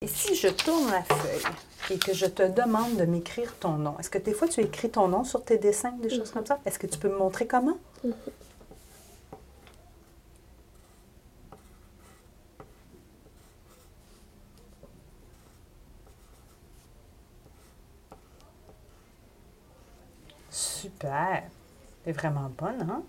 Et si je tourne la feuille et que je te demande de m'écrire ton nom, est-ce que des fois tu écris ton nom sur tes dessins, des choses comme ça? Mm-hmm. Est-ce que tu peux me montrer comment? Mm-hmm. Super. T'es vraiment bonne, hein?